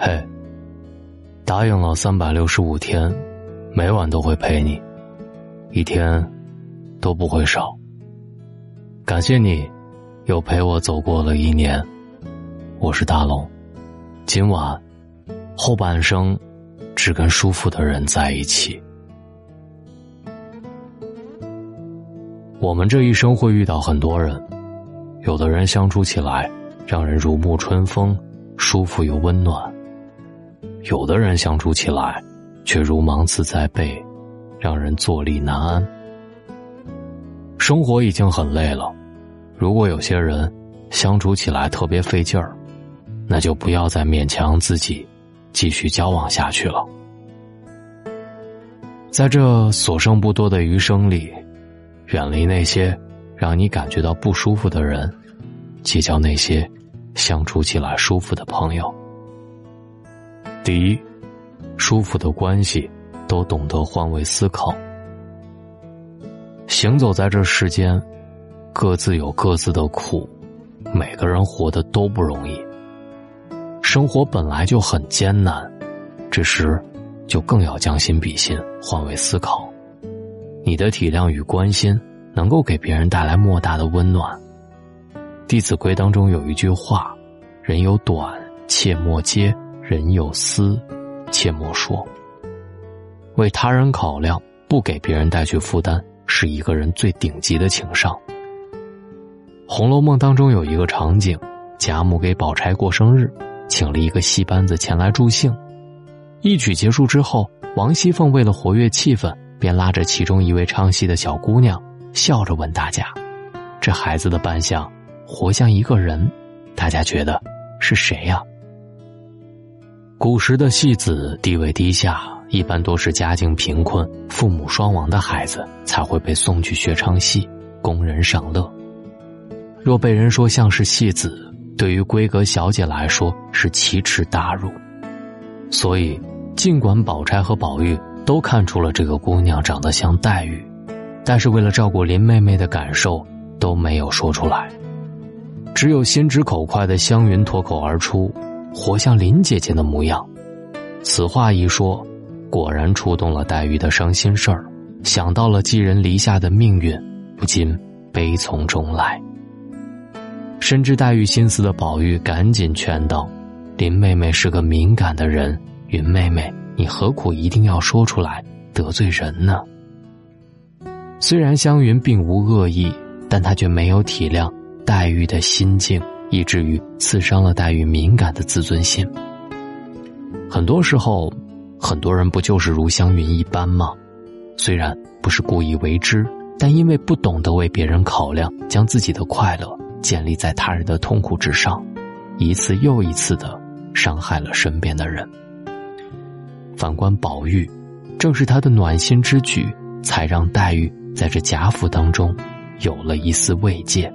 嘿，答应了三百六十五天，每晚都会陪你，一天都不会少。感谢你，又陪我走过了一年。我是大龙，今晚后半生只跟舒服的人在一起。我们这一生会遇到很多人，有的人相处起来让人如沐春风，舒服又温暖。有的人相处起来，却如芒刺在背，让人坐立难安。生活已经很累了，如果有些人相处起来特别费劲儿，那就不要再勉强自己继续交往下去了。在这所剩不多的余生里，远离那些让你感觉到不舒服的人，结交那些相处起来舒服的朋友。第一，舒服的关系都懂得换位思考。行走在这世间，各自有各自的苦，每个人活得都不容易。生活本来就很艰难，这时就更要将心比心，换位思考。你的体谅与关心，能够给别人带来莫大的温暖。《弟子规》当中有一句话：“人有短，切莫揭。”人有私，切莫说。为他人考量，不给别人带去负担，是一个人最顶级的情商。《红楼梦》当中有一个场景，贾母给宝钗过生日，请了一个戏班子前来助兴。一曲结束之后，王熙凤为了活跃气氛，便拉着其中一位唱戏的小姑娘，笑着问大家：“这孩子的扮相，活像一个人，大家觉得是谁呀？”古时的戏子地位低下，一般都是家境贫困、父母双亡的孩子才会被送去学唱戏，供人赏乐。若被人说像是戏子，对于闺阁小姐来说是奇耻大辱。所以，尽管宝钗和宝玉都看出了这个姑娘长得像黛玉，但是为了照顾林妹妹的感受，都没有说出来。只有心直口快的湘云脱口而出。活像林姐姐的模样，此话一说，果然触动了黛玉的伤心事儿，想到了寄人篱下的命运，不禁悲从中来。深知黛玉心思的宝玉赶紧劝道：“林妹妹是个敏感的人，云妹妹，你何苦一定要说出来得罪人呢？”虽然湘云并无恶意，但她却没有体谅黛玉的心境。以至于刺伤了黛玉敏感的自尊心。很多时候，很多人不就是如湘云一般吗？虽然不是故意为之，但因为不懂得为别人考量，将自己的快乐建立在他人的痛苦之上，一次又一次的伤害了身边的人。反观宝玉，正是他的暖心之举，才让黛玉在这贾府当中有了一丝慰藉。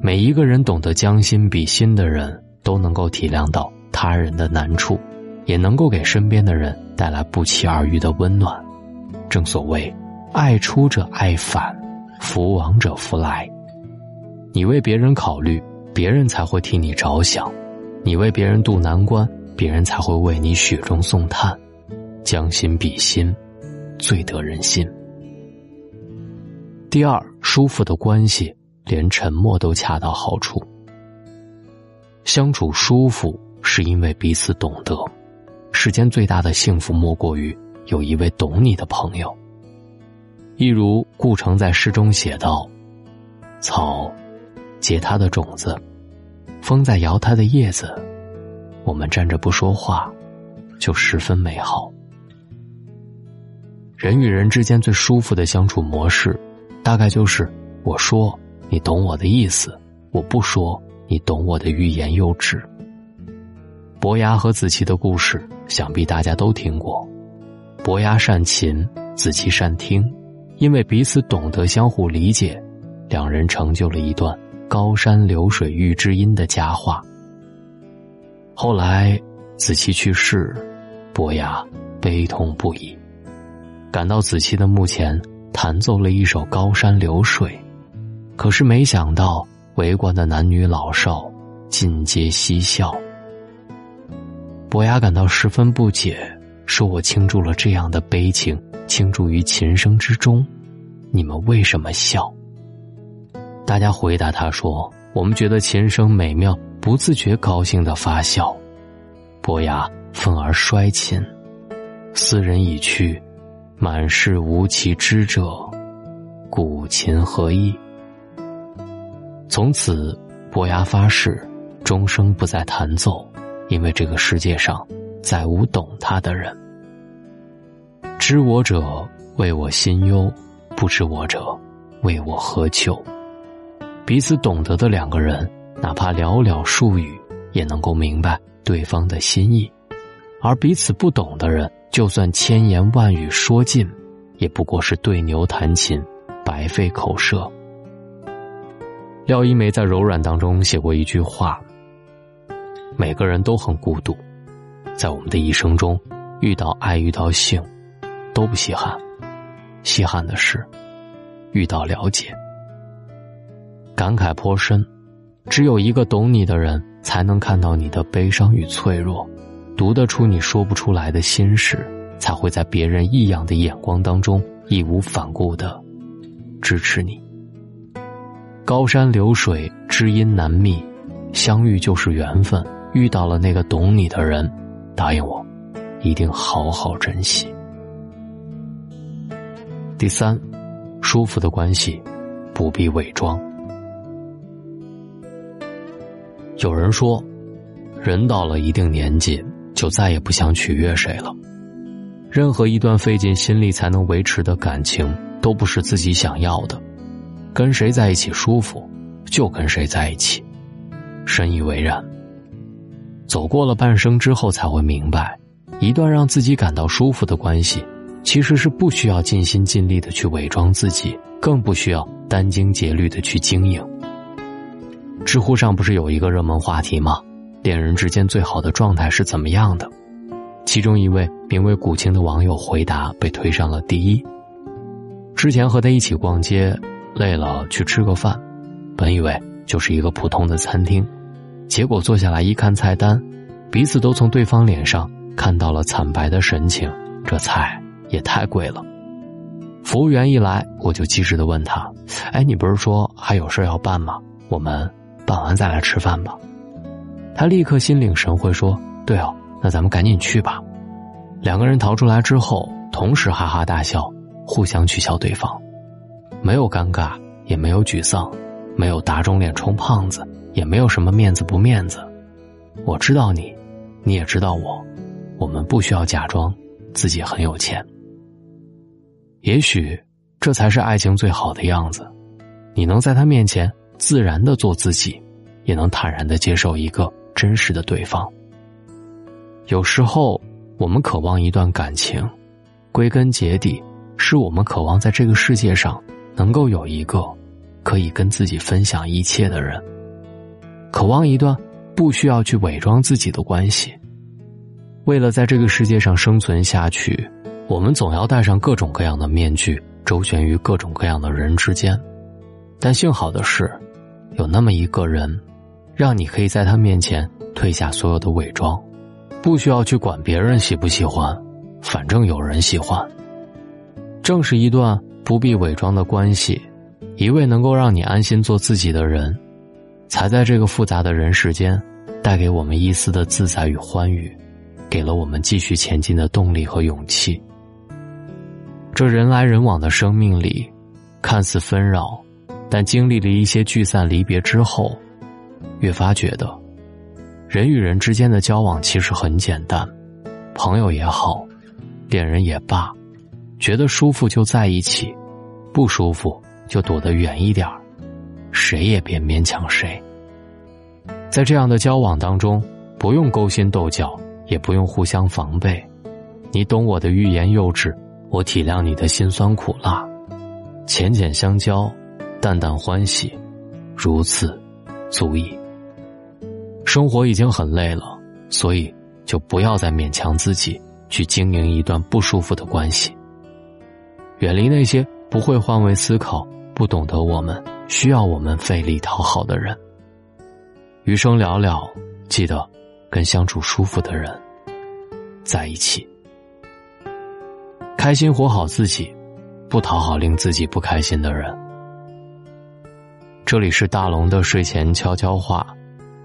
每一个人懂得将心比心的人，都能够体谅到他人的难处，也能够给身边的人带来不期而遇的温暖。正所谓，爱出者爱返，福往者福来。你为别人考虑，别人才会替你着想；你为别人渡难关，别人才会为你雪中送炭。将心比心，最得人心。第二，舒服的关系。连沉默都恰到好处，相处舒服是因为彼此懂得。世间最大的幸福莫过于有一位懂你的朋友。一如顾城在诗中写道：“草结它的种子，风在摇它的叶子，我们站着不说话，就十分美好。”人与人之间最舒服的相处模式，大概就是我说。你懂我的意思，我不说，你懂我的欲言又止。伯牙和子期的故事，想必大家都听过。伯牙善琴，子期善听，因为彼此懂得相互理解，两人成就了一段高山流水遇知音的佳话。后来，子期去世，伯牙悲痛不已，赶到子期的墓前，弹奏了一首《高山流水》。可是没想到，围观的男女老少尽皆嬉笑。伯牙感到十分不解，说：“我倾注了这样的悲情，倾注于琴声之中，你们为什么笑？”大家回答他说：“我们觉得琴声美妙，不自觉高兴的发笑。”伯牙愤而摔琴，斯人已去，满是无其知者，古琴何意？从此，伯牙发誓，终生不再弹奏。因为这个世界上再无懂他的人，知我者为我心忧，不知我者为我何求。彼此懂得的两个人，哪怕寥寥数语，也能够明白对方的心意；而彼此不懂的人，就算千言万语说尽，也不过是对牛弹琴，白费口舌。廖一梅在《柔软》当中写过一句话。每个人都很孤独，在我们的一生中，遇到爱、遇到性，都不稀罕。稀罕的是，遇到了解。感慨颇深，只有一个懂你的人，才能看到你的悲伤与脆弱，读得出你说不出来的心事，才会在别人异样的眼光当中，义无反顾的支持你。高山流水，知音难觅，相遇就是缘分。遇到了那个懂你的人，答应我，一定好好珍惜。第三，舒服的关系不必伪装。有人说，人到了一定年纪，就再也不想取悦谁了。任何一段费尽心力才能维持的感情，都不是自己想要的。跟谁在一起舒服，就跟谁在一起。深以为然。走过了半生之后，才会明白，一段让自己感到舒服的关系，其实是不需要尽心尽力的去伪装自己，更不需要殚精竭虑的去经营。知乎上不是有一个热门话题吗？恋人之间最好的状态是怎么样的？其中一位名为古青的网友回答被推上了第一。之前和他一起逛街，累了去吃个饭，本以为就是一个普通的餐厅。结果坐下来一看菜单，彼此都从对方脸上看到了惨白的神情。这菜也太贵了。服务员一来，我就机智的问他：“哎，你不是说还有事要办吗？我们办完再来吃饭吧。”他立刻心领神会说：“对哦，那咱们赶紧去吧。”两个人逃出来之后，同时哈哈大笑，互相取笑对方，没有尴尬，也没有沮丧，没有打肿脸充胖子。也没有什么面子不面子，我知道你，你也知道我，我们不需要假装自己很有钱。也许这才是爱情最好的样子，你能在他面前自然的做自己，也能坦然的接受一个真实的对方。有时候我们渴望一段感情，归根结底是我们渴望在这个世界上能够有一个可以跟自己分享一切的人。渴望一段不需要去伪装自己的关系。为了在这个世界上生存下去，我们总要戴上各种各样的面具，周旋于各种各样的人之间。但幸好的是，有那么一个人，让你可以在他面前褪下所有的伪装，不需要去管别人喜不喜欢，反正有人喜欢。正是一段不必伪装的关系，一位能够让你安心做自己的人。才在这个复杂的人世间，带给我们一丝的自在与欢愉，给了我们继续前进的动力和勇气。这人来人往的生命里，看似纷扰，但经历了一些聚散离别之后，越发觉得，人与人之间的交往其实很简单，朋友也好，恋人也罢，觉得舒服就在一起，不舒服就躲得远一点儿。谁也别勉强谁。在这样的交往当中，不用勾心斗角，也不用互相防备。你懂我的欲言又止，我体谅你的辛酸苦辣，浅浅相交，淡淡欢喜，如此足矣。生活已经很累了，所以就不要再勉强自己去经营一段不舒服的关系。远离那些不会换位思考、不懂得我们。需要我们费力讨好的人，余生寥寥，记得跟相处舒服的人在一起。开心活好自己，不讨好令自己不开心的人。这里是大龙的睡前悄悄话，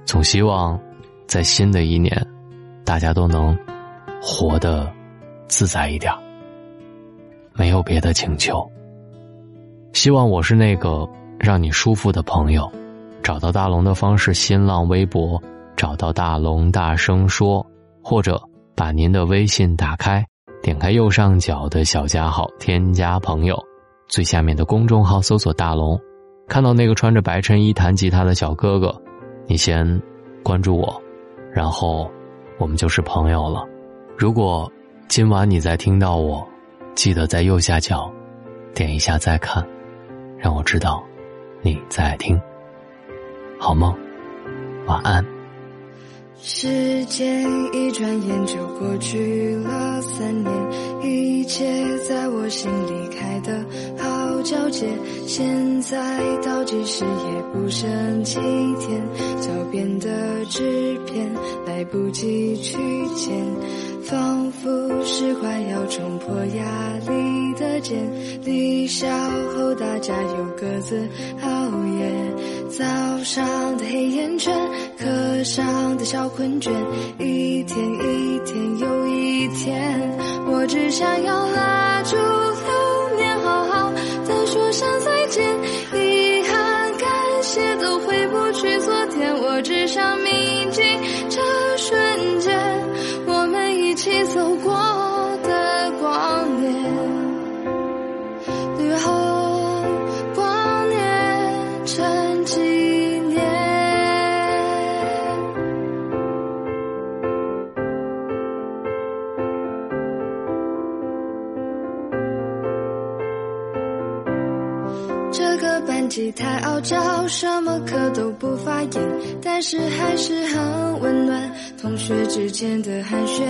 总希望在新的一年，大家都能活得自在一点。没有别的请求，希望我是那个让你舒服的朋友。找到大龙的方式：新浪微博找到大龙，大声说，或者把您的微信打开。点开右上角的小加号，添加朋友，最下面的公众号搜索“大龙”，看到那个穿着白衬衣弹吉他的小哥哥，你先关注我，然后我们就是朋友了。如果今晚你在听到我，记得在右下角点一下再看，让我知道你在听。好梦，晚安。时间一转眼就过去了三年，一切在我心里开的好皎洁。现在倒计时也不剩几天，脚边的纸片来不及去捡，仿佛是快要冲破压力的茧。离校后大家又各自熬夜，早上的黑眼圈，课上的小。困倦，一天一天又一天，我只想要拉住流年，好好的说声再见。太傲娇，什么课都不发言，但是还是很温暖。同学之间的寒暄，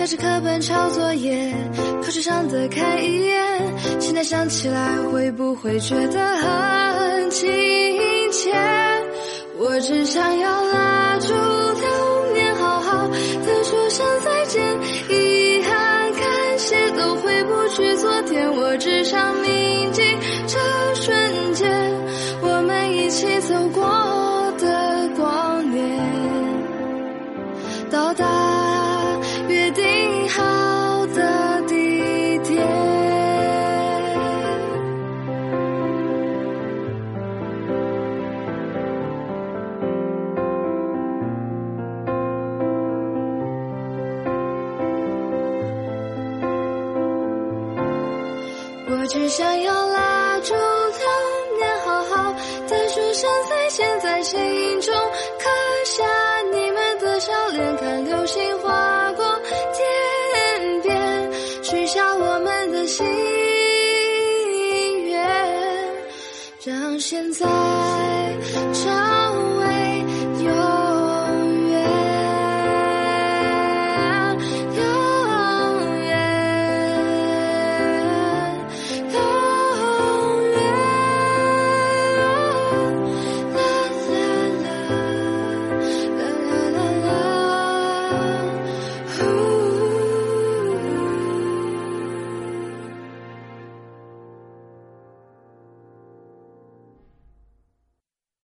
压着课本抄作业，考试上的看一眼。现在想起来，会不会觉得很亲切？我只想要拉住他我只想要拉住流年，好好的说声。现在心中刻下你们的笑脸，看流星划过天边，许下我们的心愿，让现在。